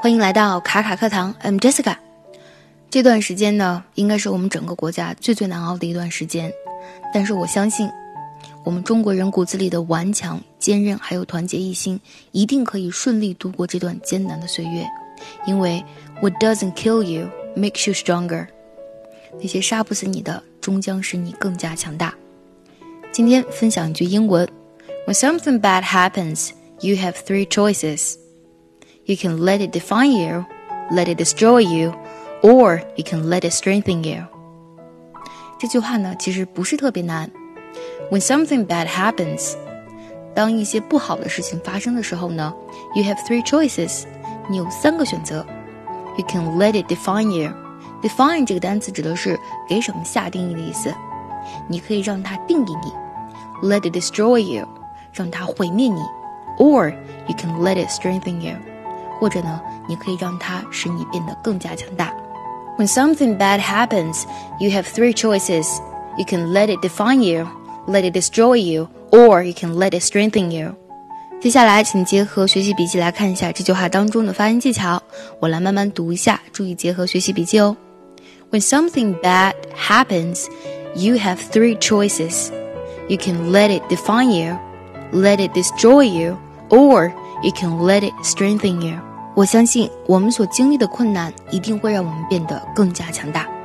欢迎来到卡卡课堂，I'm Jessica。这段时间呢，应该是我们整个国家最最难熬的一段时间，但是我相信，我们中国人骨子里的顽强、坚韧，还有团结一心，一定可以顺利度过这段艰难的岁月。因为 What doesn't kill you makes you stronger。那些杀不死你的，终将使你更加强大。今天分享一句英文：When something bad happens, you have three choices. You can let it define you, let it destroy you, or you can let it strengthen you. 这句话呢，其实不是特别难。When something bad happens，当一些不好的事情发生的时候呢，you have three choices，你有三个选择。You can let it define you。define 这个单词指的是给什么下定义的意思。你可以让它定义你，let it destroy you，让它毁灭你，or you can let it strengthen you。 或者呢，你可以让它使你变得更加强大。When something bad happens, you have three choices. You can let it define you, let it destroy you, or you can let it strengthen you. 接下来，请结合学习笔记来看一下这句话当中的发音技巧。我来慢慢读一下，注意结合学习笔记哦。When something bad happens, you have three choices. You can let it define you, let it destroy you, or you can let it strengthen you. 我相信我们所经历的困难一定会让我们变得更加强大。